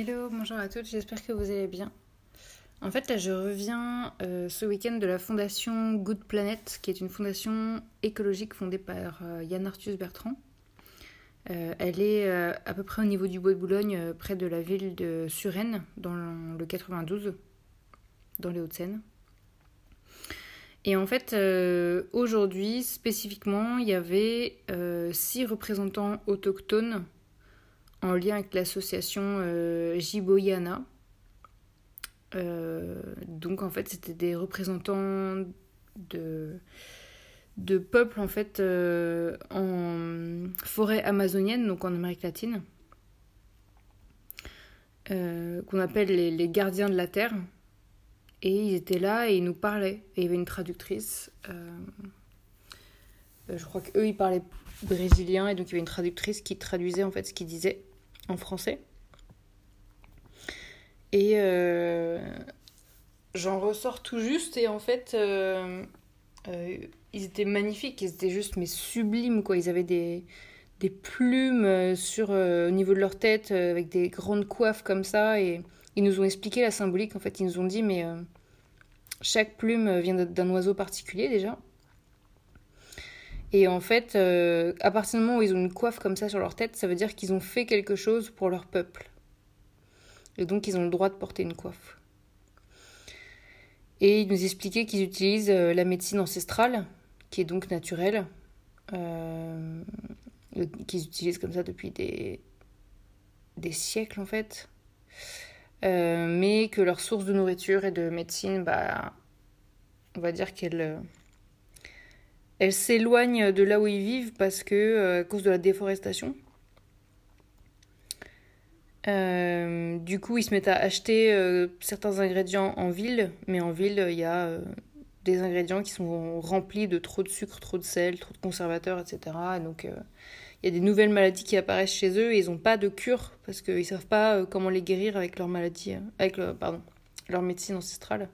Hello, bonjour à toutes, j'espère que vous allez bien. En fait, là, je reviens euh, ce week-end de la fondation Good Planet, qui est une fondation écologique fondée par euh, Yann Arthus Bertrand. Euh, elle est à peu près au niveau du Bois de Boulogne, près de la ville de Suresnes, dans le 92, dans les Hauts-de-Seine. Et en fait, aujourd'hui, spécifiquement, il y avait six représentants autochtones en lien avec l'association euh, Jiboyana. Euh, donc en fait c'était des représentants de, de peuples en fait euh, en forêt amazonienne, donc en Amérique latine, qu'on appelle les, les, gardiens de la terre. Et ils étaient là et ils nous parlaient. Et il y avait une traductrice. je crois qu'eux ils parlaient brésilien et donc il y avait une traductrice qui traduisait en fait ce qu'ils disaient en français. Et euh, j'en ressors tout juste et en fait, euh, euh, ils étaient magnifiques, ils étaient juste mais sublimes quoi. Ils avaient des, des plumes sur, au niveau de leur tête avec des grandes coiffes comme ça et ils nous ont expliqué la symbolique. En fait, ils nous ont dit mais chaque plume vient d'un oiseau particulier déjà. Et en fait, euh, à partir du moment où ils ont une coiffe comme ça sur leur tête, ça veut dire qu'ils ont fait quelque chose pour leur peuple. Et donc ils ont le droit de porter une coiffe. Et ils nous expliquaient qu'ils utilisent euh, la médecine ancestrale, qui est donc naturelle, euh, qu'ils utilisent comme ça depuis des, siècles en fait. mais que leur source de nourriture et de médecine, bah, on va dire qu'elle elles s'éloignent de là où ils vivent parce que euh, à cause de la déforestation. Euh, du coup, ils se mettent à acheter euh, certains ingrédients en ville, mais en ville, il y a des ingrédients qui sont remplis de trop de sucre, trop de sel, trop de conservateurs, etc. Et donc, il y a des nouvelles maladies qui apparaissent chez eux et ils n'ont pas de cure parce qu'ils ne savent pas comment les guérir avec leur maladie, avec pardon, leur médecine ancestrale.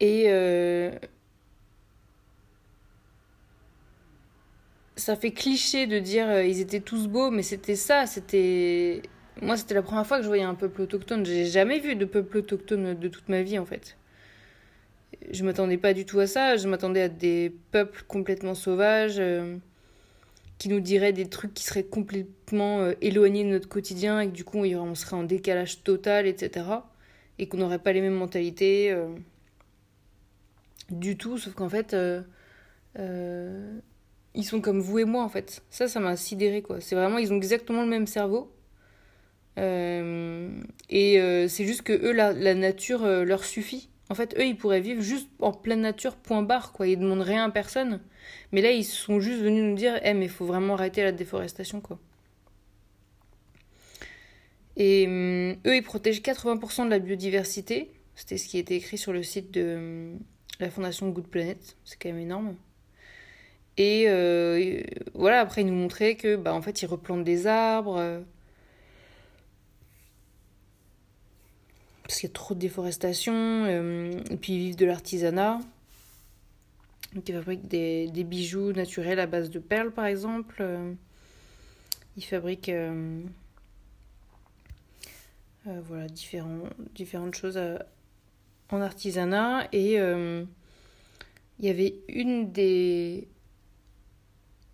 Et euh, ça fait cliché de dire euh, ils étaient tous beaux, mais c'était ça, c'était... Moi, c'était la première fois que je voyais un peuple autochtone. J'ai jamais vu de peuple autochtone de toute ma vie, en fait. Je m'attendais pas du tout à ça. Je m'attendais à des peuples complètement sauvages euh, qui nous diraient des trucs qui seraient complètement éloignés de notre quotidien et que du coup, on serait en décalage total, etc. Et qu'on n'aurait pas les mêmes mentalités du tout, sauf qu'en fait, euh, euh, ils sont comme vous et moi, en fait. Ça, ça m'a sidéré, quoi. C'est vraiment, ils ont exactement le même cerveau. Euh, et c'est juste que eux, la, nature leur suffit. En fait, eux, ils pourraient vivre juste en pleine nature, point barre, quoi. Ils demandent rien à personne. Mais là, ils sont juste venus nous dire, eh, mais il faut vraiment arrêter la déforestation, quoi. Et eux, ils protègent 80% de la biodiversité. C'était ce qui était écrit sur le site de, la fondation Good Planet, c'est quand même énorme. Et euh, voilà, après, ils nous montraient que, bah, en fait, ils replantent des arbres. Euh, parce qu'il y a trop de déforestation. Euh, et puis, ils vivent de l'artisanat. Donc, ils fabriquent des, des, bijoux naturels à base de perles, par exemple. ils fabriquent. voilà, différents, différentes choses à, en artisanat et euh, il y avait une des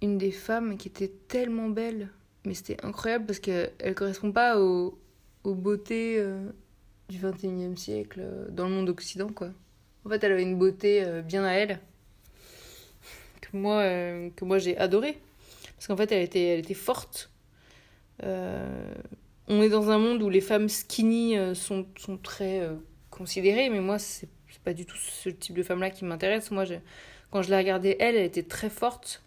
une des femmes qui était tellement belle mais c'était incroyable parce qu'elle correspond pas aux, beautés euh, du 21e siècle dans le monde occident, quoi. En fait, elle avait une beauté bien à elle que moi, que moi j'ai adoré. Parce qu'en fait, elle était, elle était forte. on est dans un monde où les femmes skinny sont, sont très considérées, mais moi, c'est pas du tout ce type de femme-là qui m'intéresse. Moi, quand je l'ai regardée, elle, elle était très forte.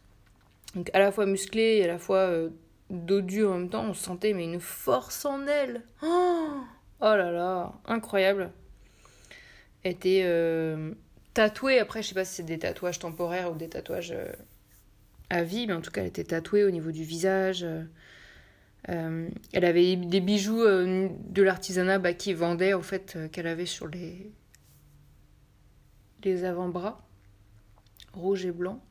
Donc à la fois musclée et à la fois euh, dodue en même temps. On sentait mais une force en elle. Oh, oh là là, incroyable. Elle était euh, tatouée. Après, je sais pas si c'est des tatouages temporaires ou des tatouages euh, à vie, mais en tout cas, elle était tatouée au niveau du visage. Elle avait des bijoux de l'artisanat bah, qui vendait en fait qu'elle avait sur les les avant-bras, rouge et blanc.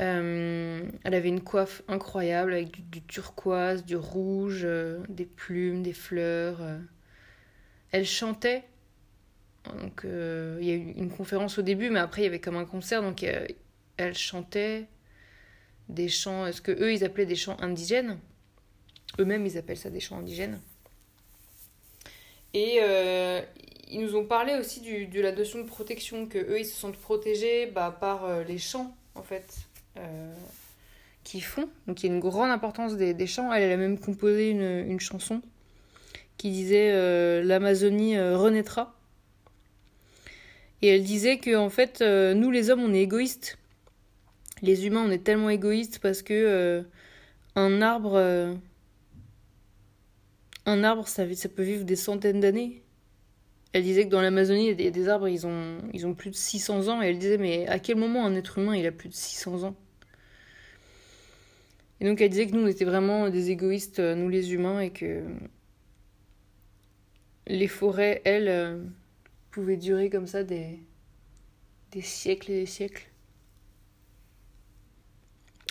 Euh, elle avait une coiffe incroyable avec du, turquoise, du rouge, euh, des plumes, des fleurs. Euh. Elle chantait. Donc il y a eu une conférence au début, mais après il y avait comme un concert. Donc elle chantait des chants, ce que eux ils appelaient des chants indigènes. Eux-mêmes ils appellent ça des chants indigènes. Et ils nous ont parlé aussi du, de la notion de protection, que eux ils se sentent protégés bah, par les chants en fait euh, qui font. Donc il y a une grande importance des, des chants. Elle, elle, a même composé une, une chanson qui disait euh, L'Amazonie euh, renaîtra. Et elle disait que en fait, nous les hommes, on est égoïstes. Les humains, on est tellement égoïstes parce que un arbre, un arbre, ça, peut vivre des centaines d'années. Elle disait que dans l'Amazonie, il y a des, arbres, ils ont, ils ont plus de 600 ans. Et elle disait, mais à quel moment un être humain, il a plus de 600 ans? Et donc elle disait que nous, on était vraiment des égoïstes, euh, nous les humains, et que les forêts, elles, euh, pouvaient durer comme ça des, des siècles et des siècles.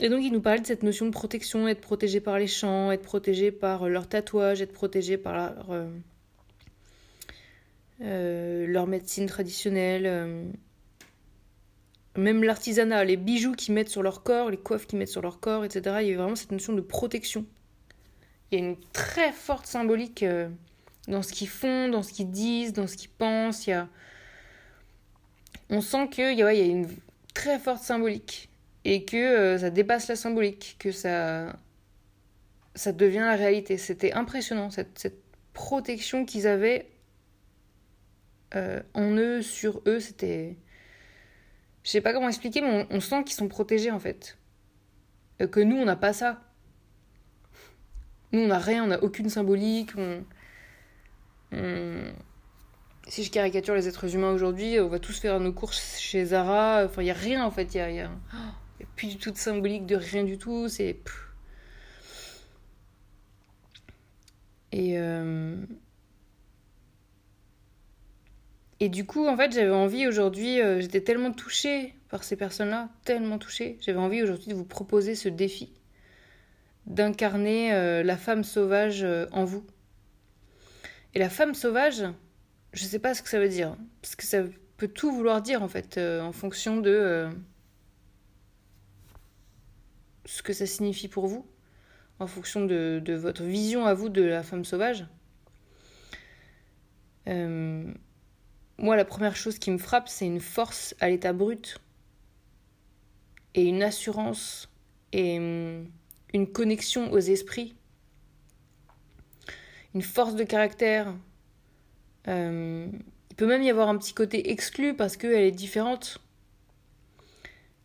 Et donc il nous parlait de cette notion de protection, être protégé par les champs, être protégé par leurs tatouages, être protégé par leur, euh, leur médecine traditionnelle même l'artisanat, les bijoux qu'ils mettent sur leur corps, les coiffes qu'ils mettent sur leur corps, etc. Il y a vraiment cette notion de protection. Il y a une très forte symbolique euh, dans ce qu'ils font, dans ce qu'ils disent, dans ce qu'ils pensent. Il y a... On sent qu'il y, y a une très forte symbolique et que euh, ça dépasse la symbolique, que ça, ça devient la réalité. C'était impressionnant, cette, protection qu'ils avaient euh, en eux, sur eux, c'était je sais pas comment expliquer, mais on, sent qu'ils sont protégés en fait. Euh, que nous, on n'a pas ça. Nous, on n'a rien, on n'a aucune symbolique. Si je caricature les êtres humains aujourd'hui, on va tous faire nos courses chez Zara. Enfin, il n'y a rien en fait. Y. plus du tout de symbolique, de rien du tout. C'est. Et. Euh, et du coup, en fait, j'avais envie aujourd'hui, euh, j'étais tellement touchée par ces personnes-là, tellement touchée, j'avais envie aujourd'hui de vous proposer ce défi, d'incarner euh, la femme sauvage en vous. Et la femme sauvage, je ne sais pas ce que ça veut dire, parce que ça peut tout vouloir dire en fait, en fonction de ce que ça signifie pour vous, en fonction de, votre vision à vous de la femme sauvage. Moi, la première chose qui me frappe, c'est une force à l'état brut et une assurance et hum, une connexion aux esprits, une force de caractère. Hum, il peut même y avoir un petit côté exclu parce qu'elle est différente.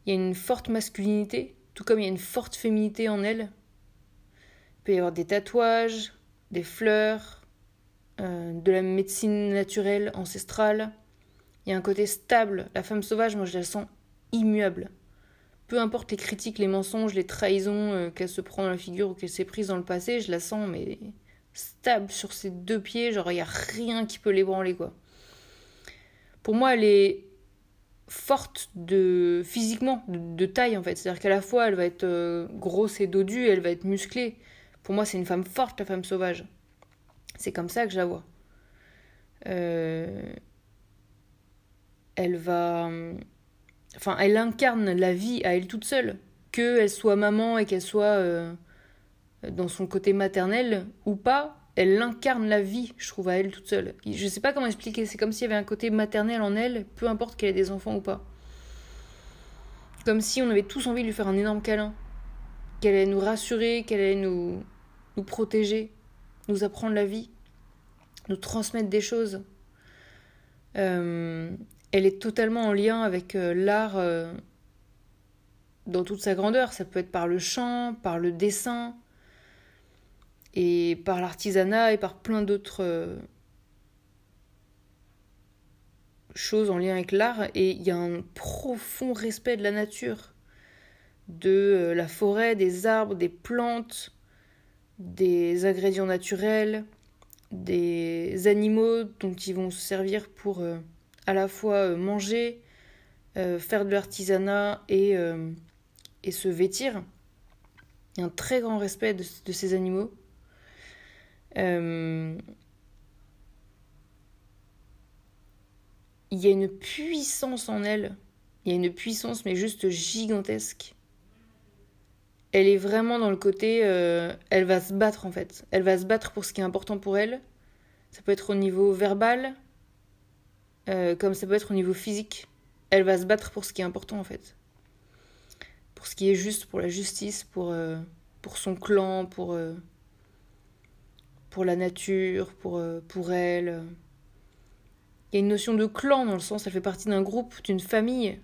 Il y a une forte masculinité, tout comme il y a une forte féminité en elle. Il peut y avoir des tatouages, des fleurs, euh, de la médecine naturelle, ancestrale. Il y a un côté stable. La femme sauvage, moi, je la sens immuable. Peu importe les critiques, les mensonges, les trahisons euh, qu'elle se prend dans la figure ou qu'elle s'est prise dans le passé, je la sens, mais stable sur ses deux pieds. Genre, il n'y a rien qui peut l'ébranler, quoi. Pour moi, elle est forte de physiquement, de, taille en fait. C'est-à-dire qu'à la fois elle va être euh, grosse et dodue, elle va être musclée. Pour moi, c'est une femme forte, la femme sauvage. C'est comme ça que je la vois. Euh, elle va. Enfin, elle incarne la vie à elle toute seule. Qu'elle soit maman et qu'elle soit euh, dans son côté maternel ou pas, elle incarne la vie, je trouve, à elle toute seule. Je sais pas comment expliquer, c'est comme s'il y avait un côté maternel en elle, peu importe qu'elle ait des enfants ou pas. Comme si on avait tous envie de lui faire un énorme câlin. Qu'elle allait nous rassurer, qu'elle allait nous, nous protéger, nous apprendre la vie, nous transmettre des choses. Euh, elle est totalement en lien avec euh, l'art euh, dans toute sa grandeur. Ça peut être par le chant, par le dessin, et par l'artisanat et par plein d'autres choses en lien avec l'art. Et il y a un profond respect de la nature, de la forêt, des arbres, des plantes, des ingrédients naturels, des animaux dont ils vont se servir pour euh, à la fois euh, manger, euh, faire de l'artisanat et, et, se vêtir. Il y a un très grand respect de ces animaux. Il y a une puissance en elle. Il y a une puissance, mais juste gigantesque elle est vraiment dans le côté, euh, elle va se battre en fait. Elle va se battre pour ce qui est important pour elle. Ça peut être au niveau verbal, euh, comme ça peut être au niveau physique. Elle va se battre pour ce qui est important en fait. Pour ce qui est juste, pour la justice, pour, euh, pour son clan, pour, pour la nature, pour, pour elle. Il y a une notion de clan dans le sens, elle fait partie d'un groupe, d'une famille.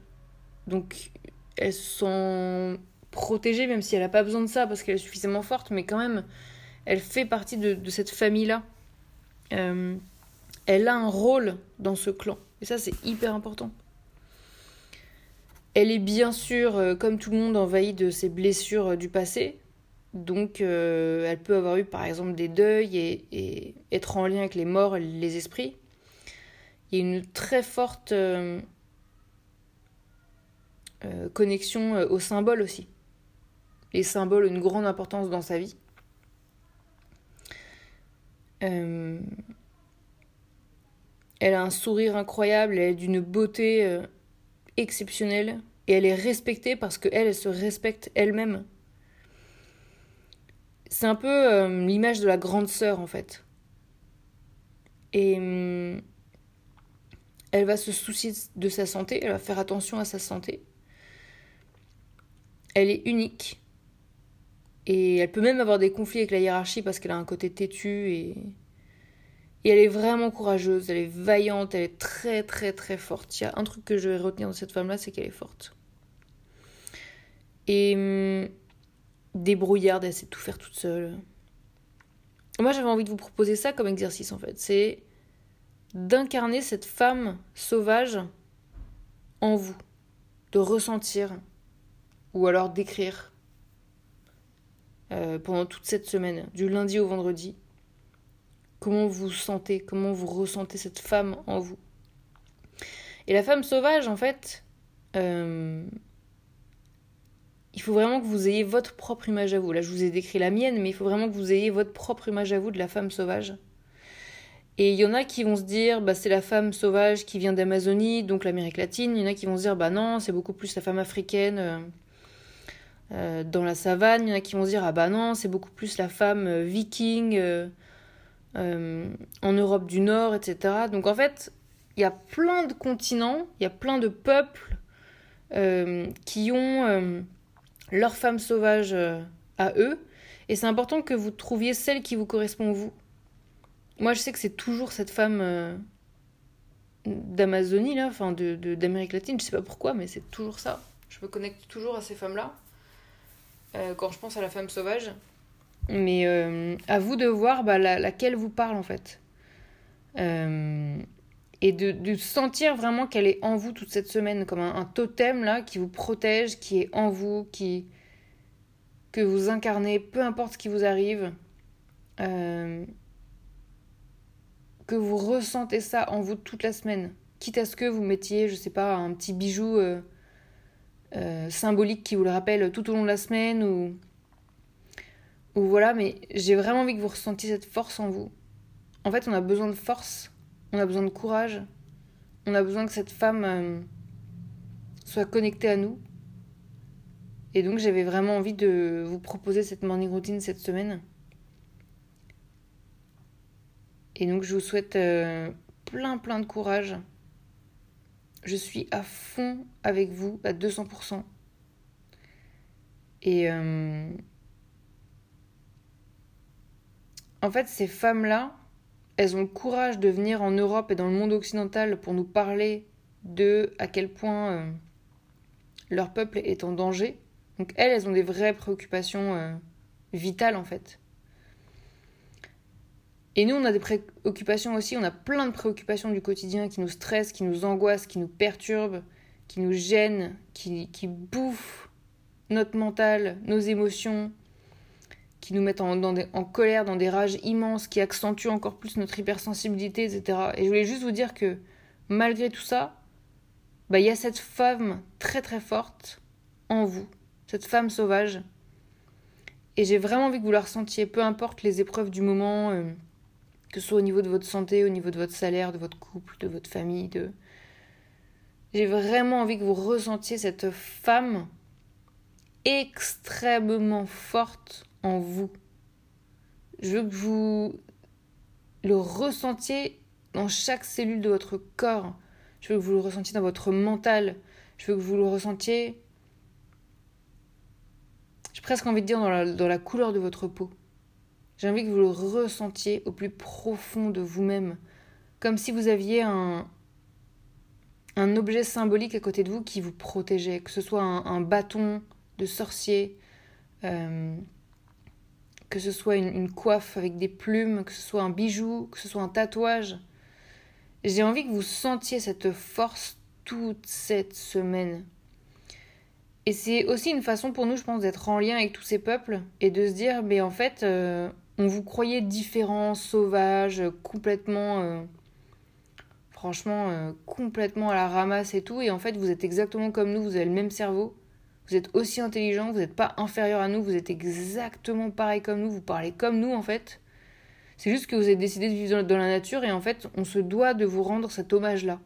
Donc elles sont protégée, même si elle n'a pas besoin de ça parce qu'elle est suffisamment forte, mais quand même, elle fait partie de, cette famille-là. Euh, elle a un rôle dans ce clan. Et ça, c'est hyper important. Elle est bien sûr, euh, comme tout le monde, envahie de ses blessures euh, du passé. Donc, elle peut avoir eu, par exemple, des deuils et, être en lien avec les morts et les esprits. Il y a une très forte connexion au symbole aussi les symboles ont une grande importance dans sa vie. Euh, elle a un sourire incroyable, elle est d'une beauté euh, exceptionnelle et elle est respectée parce qu'elle, elle se respecte elle-même. C'est un peu euh, l'image de la grande sœur en fait. Et elle va se soucier de sa santé, elle va faire attention à sa santé. Elle est unique. Et elle peut même avoir des conflits avec la hiérarchie parce qu'elle a un côté têtu et... et elle est vraiment courageuse, elle est vaillante, elle est très très très forte. Il y a un truc que je vais retenir dans cette femme-là, c'est qu'elle est forte. Et hum, débrouillarde, elle sait tout faire toute seule. Moi j'avais envie de vous proposer ça comme exercice en fait. C'est d'incarner cette femme sauvage en vous. De ressentir ou alors d'écrire euh, pendant toute cette semaine, du lundi au vendredi. Comment vous sentez, comment vous ressentez cette femme en vous. Et la femme sauvage, en fait, euh, faut vraiment que vous ayez votre propre image à vous. Là, je vous ai décrit la mienne, mais il faut vraiment que vous ayez votre propre image à vous de la femme sauvage. Et il y en a qui vont se dire, bah, c'est la femme sauvage qui vient d'Amazonie, donc l'Amérique latine. Il y en a qui vont se dire, bah non, c'est beaucoup plus la femme africaine. Euh, euh, dans la savane, il y en a qui vont se dire ah bah non, c'est beaucoup plus la femme euh, viking en Europe du Nord, etc. Donc en fait, il y a plein de continents, il y a plein de peuples qui ont leur femme sauvage à eux, et c'est important que vous trouviez celle qui vous correspond vous. Moi, je sais que c'est toujours cette femme d'Amazonie là, enfin de d'Amérique latine, je sais pas pourquoi, mais c'est toujours ça. Je me connecte toujours à ces femmes-là. Euh, quand je pense à la femme sauvage. Mais euh, à vous de voir bah, laquelle vous parle en fait. Euh, et de, de, sentir vraiment qu'elle est en vous toute cette semaine, comme un, totem là qui vous protège, qui est en vous, qui que vous incarnez, peu importe ce qui vous arrive. que vous ressentez ça en vous toute la semaine. Quitte à ce que vous mettiez, je sais pas, un petit bijou euh, symbolique qui vous le rappelle tout au long de la semaine ou, ou voilà, mais j'ai vraiment envie que vous ressentiez cette force en vous. En fait, on a besoin de force, on a besoin de courage, on a besoin que cette femme euh, soit connectée à nous. Et donc j'avais vraiment envie de vous proposer cette morning routine cette semaine. Et donc je vous souhaite euh, plein plein de courage. Je suis à fond avec vous, à 200%. Et euh, en fait, ces femmes-là, elles ont le courage de venir en Europe et dans le monde occidental pour nous parler de à quel point euh, leur peuple est en danger. Donc elles, elles ont des vraies préoccupations euh, vitales en fait. Et nous, on a des préoccupations aussi, on a plein de préoccupations du quotidien qui nous stressent, qui nous angoissent, qui nous perturbent, qui nous gênent, qui, qui bouffent notre mental, nos émotions, qui nous mettent en, colère, dans des rages immenses, qui accentuent encore plus notre hypersensibilité, etc. Et je voulais juste vous dire que malgré tout ça, bah, il y a cette femme très très forte en vous, cette femme sauvage. Et j'ai vraiment envie que vous la ressentiez, peu importe les épreuves du moment, euh, que ce soit au niveau de votre santé, au niveau de votre salaire, de votre couple, de votre famille, de... J'ai vraiment envie que vous ressentiez cette femme extrêmement forte en vous. Je veux que vous le ressentiez dans chaque cellule de votre corps. Je veux que vous le ressentiez dans votre mental. Je veux que vous le ressentiez. J'ai presque envie de dire dans la, couleur de votre peau. J'ai envie que vous le ressentiez au plus profond de vous-même. Comme si vous aviez un, un objet symbolique à côté de vous qui vous protégeait. Que ce soit un, bâton de sorcier, euh, que ce soit une coiffe avec des plumes, que ce soit un bijou, que ce soit un tatouage. J'ai envie que vous sentiez cette force toute cette semaine. Et c'est aussi une façon pour nous, je pense, d'être en lien avec tous ces peuples et de se dire, mais en fait, euh, on vous croyait différents, sauvages, complètement, euh, franchement, euh, complètement à la ramasse et tout, et en fait, vous êtes exactement comme nous, vous avez le même cerveau, vous êtes aussi intelligent, vous n'êtes pas inférieur à nous, vous êtes exactement pareil comme nous, vous parlez comme nous en fait. C'est juste que vous avez décidé de vivre dans la nature et en fait, on se doit de vous rendre cet hommage-là.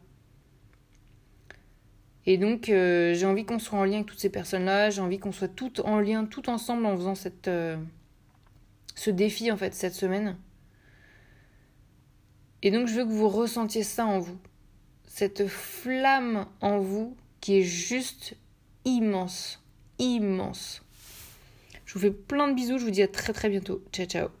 Et donc, euh, j'ai envie qu'on soit en lien avec toutes ces personnes-là, j'ai envie qu'on soit toutes en lien, tout ensemble en faisant cette, euh, ce défi, en fait, cette semaine. Et donc, je veux que vous ressentiez ça en vous. Cette flamme en vous qui est juste immense. Immense. Je vous fais plein de bisous, je vous dis à très très bientôt. Ciao ciao.